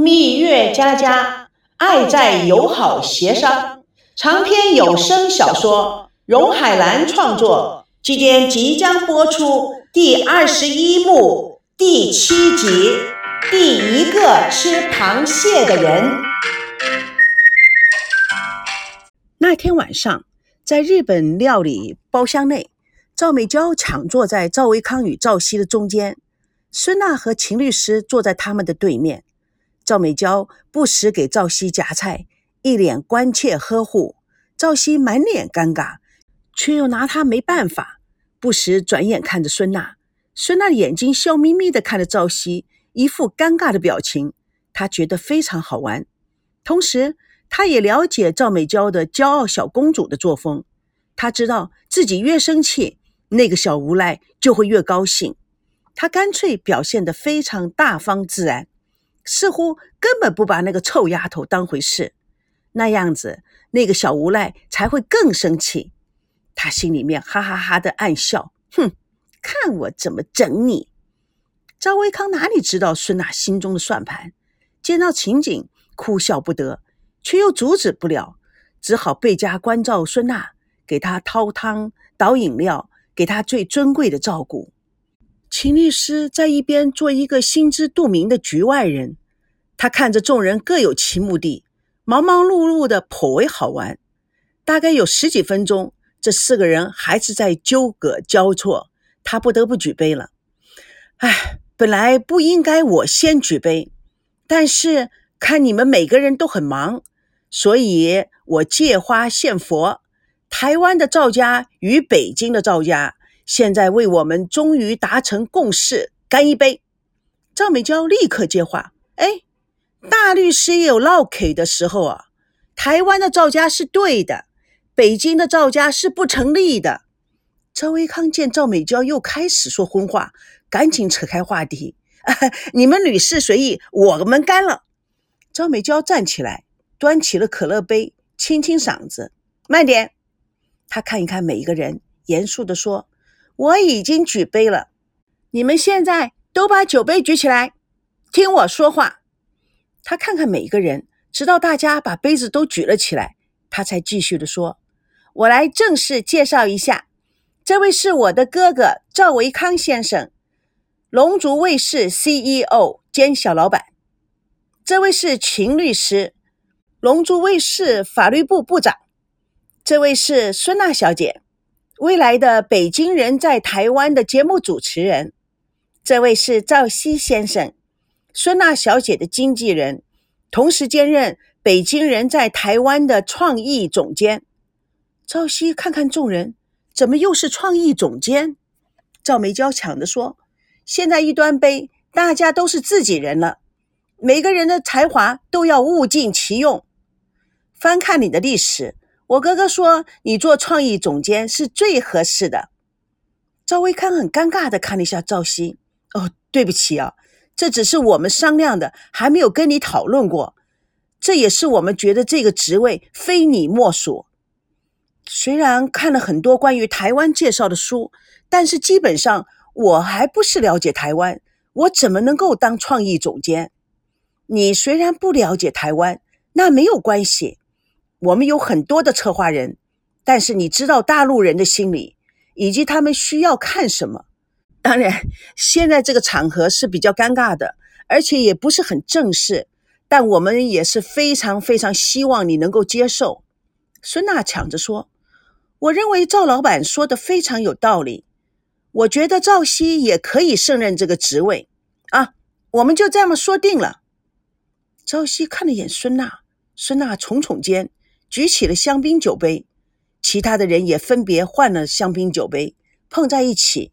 蜜月佳佳，爱在友好协商。长篇有声小说，荣海兰创作，今天即将播出第二十一幕第七集《第一个吃螃蟹的人》。那天晚上，在日本料理包厢内，赵美娇抢坐在赵维康与赵熙的中间，孙娜和秦律师坐在他们的对面。赵美娇不时给赵熙夹菜，一脸关切呵护。赵熙满脸尴尬，却又拿他没办法，不时转眼看着孙娜。孙娜的眼睛笑眯眯地看着赵熙，一副尴尬的表情。他觉得非常好玩，同时他也了解赵美娇的骄傲小公主的作风。他知道自己越生气，那个小无赖就会越高兴。他干脆表现得非常大方自然，似乎根本不把那个臭丫头当回事。那样子。那个小无赖才会更生气，他心里面哈哈哈的暗笑，哼，看我怎么整你！赵维康哪里知道孙娜心中的算盘，见到情景哭笑不得，却又阻止不了，只好倍加关照孙娜，给她掏汤倒饮料，给她最尊贵的照顾。秦律师在一边做一个心知肚明的局外人，他看着众人各有其目的。忙忙碌碌的颇为好玩，大概有十几分钟，这四个人还是在纠葛交错。他不得不举杯了。哎，本来不应该我先举杯，但是看你们每个人都很忙，所以我借花献佛。台湾的赵家与北京的赵家，现在为我们终于达成共识，干一杯！赵美娇立刻接话：“哎。”大律师也有闹 K 的时候啊！台湾的赵家是对的，北京的赵家是不成立的。赵维康见赵美娇又开始说荤话，赶紧扯开话题：“啊你们女士随意，我们干了。”赵美娇站起来，端起了可乐杯，清清嗓子：“慢点！”他看一看每一个人，严肃地说：“我已经举杯了，你们现在都把酒杯举起来，听我说话。”他看看每一个人，直到大家把杯子都举了起来，他才继续的说：“我来正式介绍一下，这位是我的哥哥赵维康先生，龙族卫视 CEO 兼小老板；这位是秦律师，龙族卫视法律部部长；这位是孙娜小姐，未来的北京人在台湾的节目主持人；这位是赵熙先生。”孙娜小姐的经纪人，同时兼任北京人在台湾的创意总监。赵熙看看众人，怎么又是创意总监？赵梅娇抢着说：“现在一端杯，大家都是自己人了，每个人的才华都要物尽其用。翻看你的历史，我哥哥说你做创意总监是最合适的。”赵薇康很尴尬的看了一下赵熙：“哦，对不起啊。”这只是我们商量的，还没有跟你讨论过。这也是我们觉得这个职位非你莫属。虽然看了很多关于台湾介绍的书，但是基本上我还不是了解台湾，我怎么能够当创意总监？你虽然不了解台湾，那没有关系。我们有很多的策划人，但是你知道大陆人的心理，以及他们需要看什么。当然，现在这个场合是比较尴尬的，而且也不是很正式，但我们也是非常非常希望你能够接受。孙娜抢着说：“我认为赵老板说的非常有道理，我觉得赵熙也可以胜任这个职位啊，我们就这么说定了。”赵熙看了眼孙娜，孙娜耸耸肩，举起了香槟酒杯，其他的人也分别换了香槟酒杯，碰在一起。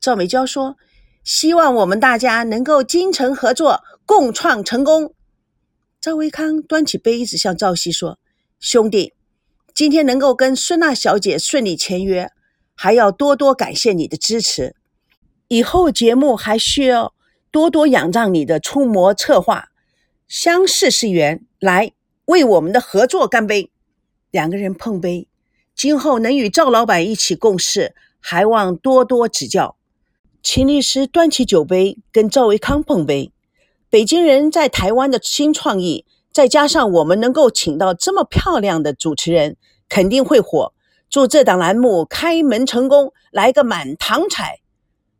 赵美娇说：“希望我们大家能够精诚合作，共创成功。”赵维康端起杯子向赵熙说：“兄弟，今天能够跟孙娜小姐顺利签约，还要多多感谢你的支持。以后节目还需要多多仰仗你的出谋策划。相视是缘，来为我们的合作干杯！”两个人碰杯，今后能与赵老板一起共事，还望多多指教。秦律师端起酒杯跟赵维康碰杯，北京人在台湾的新创意，再加上我们能够请到这么漂亮的主持人，肯定会火。祝这档栏目开门成功，来个满堂彩。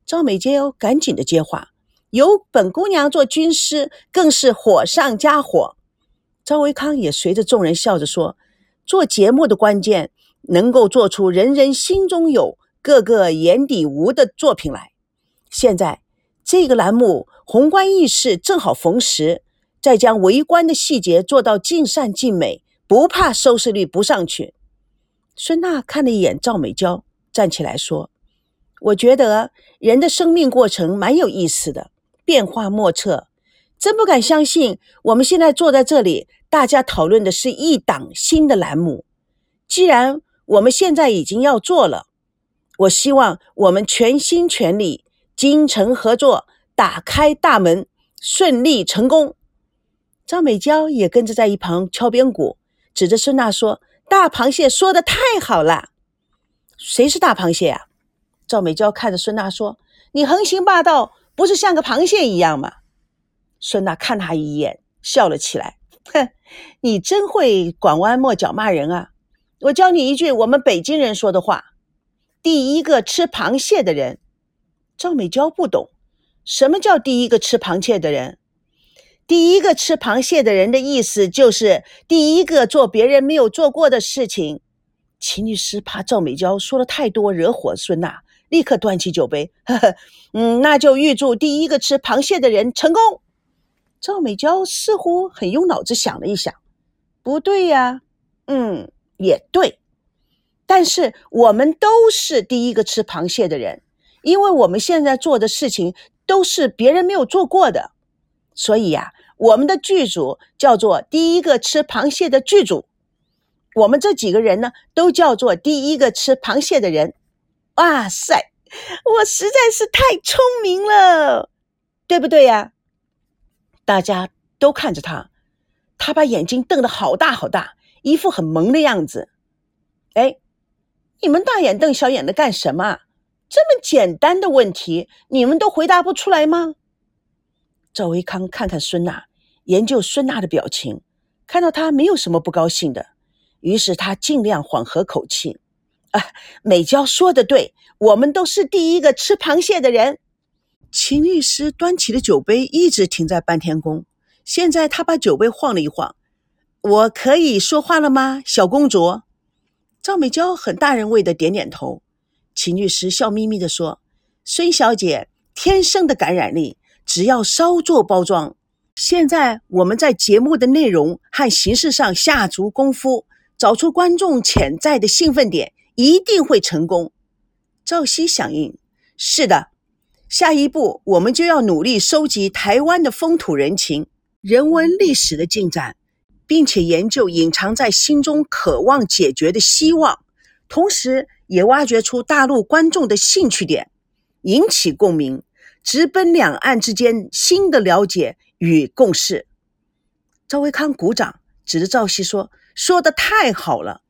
赵美娇赶紧的接话：“有本姑娘做军师，更是火上加火。”赵维康也随着众人笑着说：“做节目的关键，能够做出人人心中有、个个眼底无的作品来。现在这个栏目宏观意识正好逢时，再将围观的细节做到尽善尽美，不怕收视率不上去。”孙娜看了一眼赵美娇，站起来说：“我觉得人的生命过程蛮有意思的，变化莫测。真不敢相信，我们现在坐在这里，大家讨论的是一档新的栏目。既然我们现在已经要做了，我希望我们全心全力、精诚合作，打开大门，顺利成功。”赵美娇也跟着在一旁敲边鼓，指着孙娜说。大螃蟹说的太好了，谁是大螃蟹啊？赵美娇看着孙娜说：“你横行霸道，不是像个螃蟹一样吗？”孙娜看他一眼，笑了起来：“哼，你真会拐弯抹角骂人啊！我教你一句我们北京人说的话：第一个吃螃蟹的人。”赵美娇不懂什么叫第一个吃螃蟹的人。第一个吃螃蟹的人的意思就是第一个做别人没有做过的事情。秦律师怕赵美娇说的太多惹火孙娜，立刻端起酒杯，呵呵，嗯，那就预祝第一个吃螃蟹的人成功。赵美娇似乎很用脑子想了一想，不对呀，嗯，也对，但是我们都是第一个吃螃蟹的人，因为我们现在做的事情都是别人没有做过的。所以呀，我们的剧组叫做第一个吃螃蟹的剧组。我们这几个人呢，都叫做第一个吃螃蟹的人。哇塞，我实在是太聪明了，对不对呀？大家都看着他，他把眼睛瞪得好大好大，一副很萌的样子。哎，你们大眼瞪小眼的干什么？这么简单的问题，你们都回答不出来吗？赵维康看看孙娜，研究孙娜的表情，看到她没有什么不高兴的，于是他尽量缓和口气：“啊，美娇说的对，我们都是第一个吃螃蟹的人。”秦律师端起的酒杯一直停在半天宫，现在他把酒杯晃了一晃：“我可以说话了吗，小公主？”赵美娇很大人味的点点头。秦律师笑眯眯的说：“孙小姐天生的感染力。”只要稍作包装，现在我们在节目的内容和形式上下足功夫，找出观众潜在的兴奋点，一定会成功。赵熙响应：“是的，下一步我们就要努力收集台湾的风土人情、人文历史的进展，并且研究隐藏在心中渴望解决的希望，同时也挖掘出大陆观众的兴趣点，引起共鸣。”直奔两岸之间新的了解与共识。赵维康鼓掌，指着赵熙说：“说的太好了，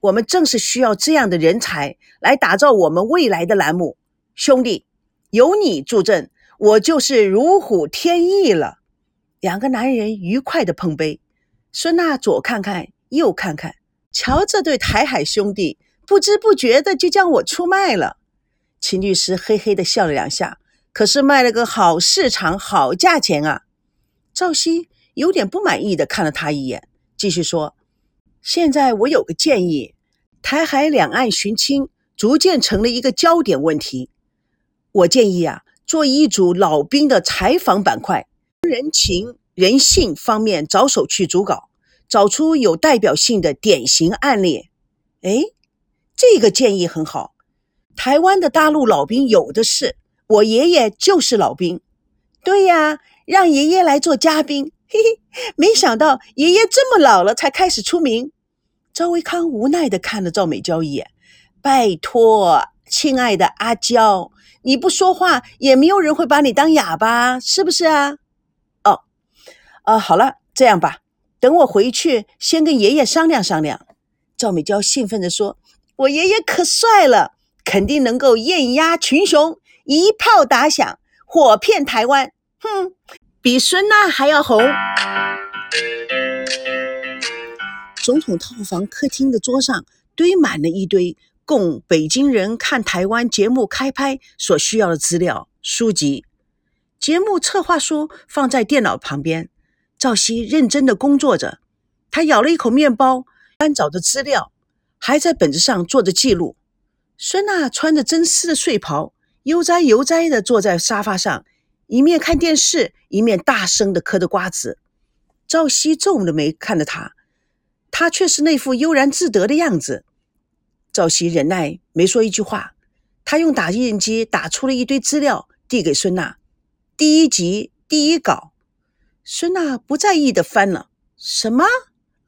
我们正是需要这样的人才来打造我们未来的栏目。兄弟，有你助阵，我就是如虎添翼了。”两个男人愉快的碰杯。孙娜左看看，右看看，瞧这对台海兄弟，不知不觉的就将我出卖了。秦律师嘿嘿的笑了两下。可是卖了个好市场、好价钱啊！赵熙有点不满意的看了他一眼，继续说：“现在我有个建议，台海两岸寻亲逐渐成了一个焦点问题。我建议啊，做一组老兵的采访板块，人情人性方面着手去主稿，找出有代表性的典型案例。哎，这个建议很好，台湾的大陆老兵有的是。”我爷爷就是老兵，对呀，让爷爷来做嘉宾，嘿嘿，没想到爷爷这么老了才开始出名。赵维康无奈地看了赵美娇一眼，拜托，亲爱的阿娇，你不说话也没有人会把你当哑巴，是不是啊？哦，啊，好了，这样吧，等我回去先跟爷爷商量商量。赵美娇兴奋地说：“我爷爷可帅了，肯定能够艳压群雄。”一炮打响，火遍台湾。哼，比孙娜还要红。总统套房客厅的桌上堆满了一堆供北京人看台湾节目开拍所需要的资料书籍。节目策划书放在电脑旁边，赵熙认真的工作着。他咬了一口面包，翻找着资料，还在本子上做着记录。孙娜穿着真丝的睡袍，悠哉悠哉的坐在沙发上，一面看电视，一面大声的嗑着瓜子。赵熙皱着眉看着他，他却是那副悠然自得的样子。赵熙忍耐没说一句话，他用打印机打出了一堆资料，递给孙娜。第一集第一稿，孙娜不在意的翻了。什么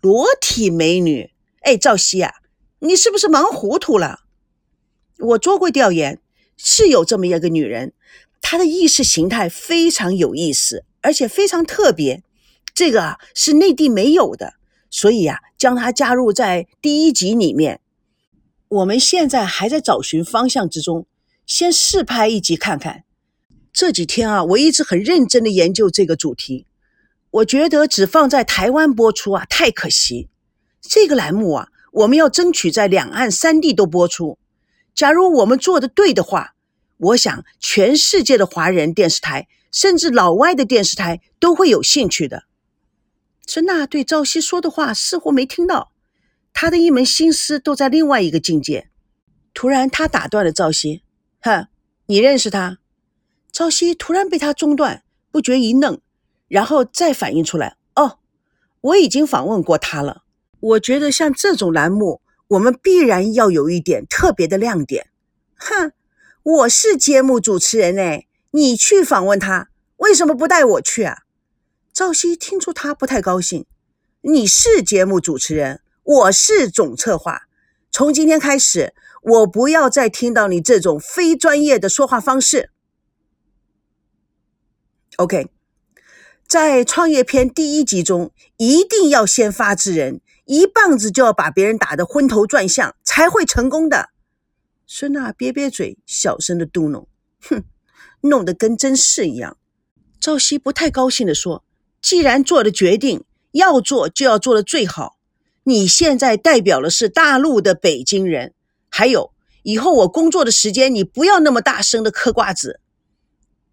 裸体美女？哎，赵熙啊，你是不是忙糊涂了？我做过调研，是有这么一个女人，她的意识形态非常有意思，而且非常特别。这个啊是内地没有的，所以呀，将她加入在第一集里面。我们现在还在找寻方向之中，先试拍一集看看。这几天啊，我一直很认真的研究这个主题。我觉得只放在台湾播出啊，太可惜。这个栏目啊，我们要争取在两岸三地都播出。假如我们做的对的话，我想全世界的华人电视台，甚至老外的电视台都会有兴趣的。孙娜对赵熙说的话似乎没听到，他的一门心思都在另外一个境界。突然，他打断了赵熙：“哼，你认识他？”赵熙突然被他中断，不觉一愣，然后再反应出来：“哦，我已经访问过他了。我觉得像这种栏目，我们必然要有一点特别的亮点。”哼，我是节目主持人哎，你去访问他，为什么不带我去啊？赵熙听出他不太高兴：“你是节目主持人，我是总策划，从今天开始，我不要再听到你这种非专业的说话方式。” OK，在创业篇第一集中，一定要先发制人，一棒子就要把别人打得昏头转向，才会成功的。孙娜憋憋嘴，小声的嘟哝：“哼，弄得跟真是一样。”赵熙不太高兴的说：“既然做了决定，要做就要做的最好。你现在代表的是大陆的北京人，还有以后我工作的时间，你不要那么大声的嗑瓜子。”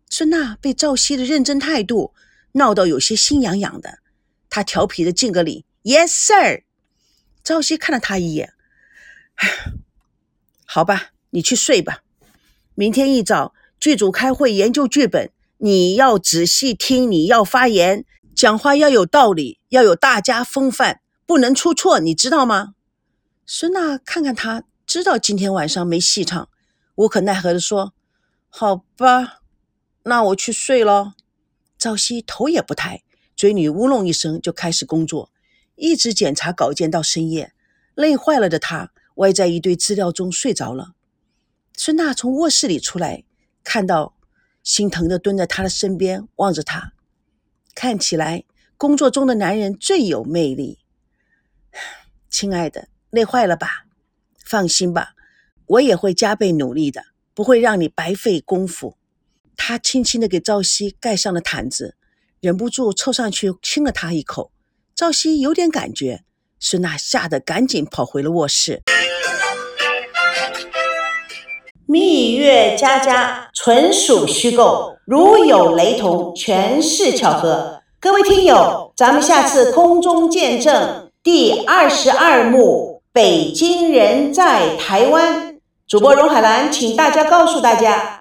孙娜被赵熙的认真态度闹到有些心痒痒的，她调皮的敬个礼：“Yes, sir。”赵熙看了他一眼：“好吧，你去睡吧。明天一早剧组开会研究剧本，你要仔细听，你要发言，讲话要有道理，要有大家风范，不能出错，你知道吗？”孙娜看看他，知道今天晚上没戏唱，无可奈何的说：“好吧。”那我去睡了。赵熙头也不抬，嘴里呜弄一声就开始工作，一直检查稿件到深夜。累坏了的他歪在一堆资料中睡着了。孙娜从卧室里出来，看到心疼的蹲在他的身边，望着他。看起来工作中的男人最有魅力。亲爱的，累坏了吧？放心吧，我也会加倍努力的，不会让你白费功夫。他轻轻地给赵熙盖上了毯子，忍不住凑上去亲了他一口。赵熙有点感觉，孙娜吓得赶紧跑回了卧室。蜜月佳佳纯属虚构，如有雷同，全是巧合。各位听友，咱们下次空中见证第二十二幕《北京人在台湾》。主播荣海兰，请大家告诉大家。